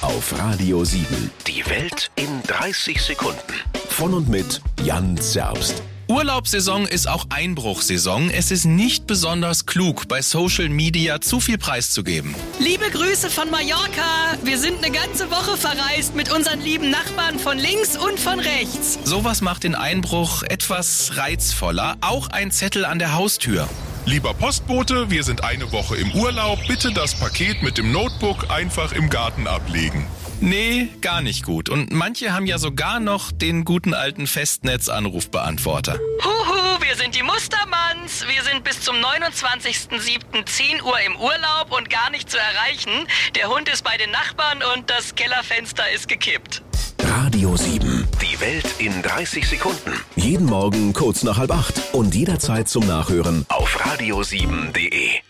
auf Radio 7. Die Welt in 30 Sekunden. Von und mit Jan Zerbst. Urlaubssaison ist auch Einbruchsaison. Es ist nicht besonders klug, bei Social Media zu viel preiszugeben. Liebe Grüße von Mallorca. Wir sind eine ganze Woche verreist mit unseren lieben Nachbarn von links und von rechts. Sowas macht den Einbruch etwas reizvoller. Auch ein Zettel an der Haustür. Lieber Postbote, wir sind eine Woche im Urlaub. Bitte das Paket mit dem Notebook einfach im Garten ablegen. Nee, gar nicht gut. Und manche haben ja sogar noch den guten alten Festnetzanrufbeantworter. Huhu, wir sind die Mustermanns. Wir sind bis zum 29.07.10 Uhr im Urlaub und gar nicht zu erreichen. Der Hund ist bei den Nachbarn und das Kellerfenster ist gekippt. Radio 7. Die Welt in 30 Sekunden. Jeden Morgen kurz nach halb acht und jederzeit zum Nachhören Auf radio7.de.